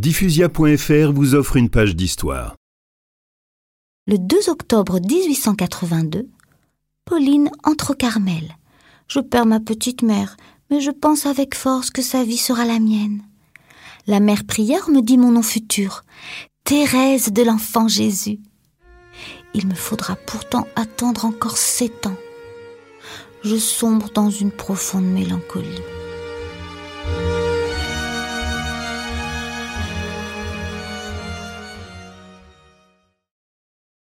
Diffusia.fr vous offre une page d'histoire. Le 2 octobre 1882, Pauline entre au Carmel. Je perds ma petite mère, mais je pense avec force que sa vie sera la mienne. La mère prière me dit mon nom futur, Thérèse de l'enfant Jésus. Il me faudra pourtant attendre encore sept ans. Je sombre dans une profonde mélancolie.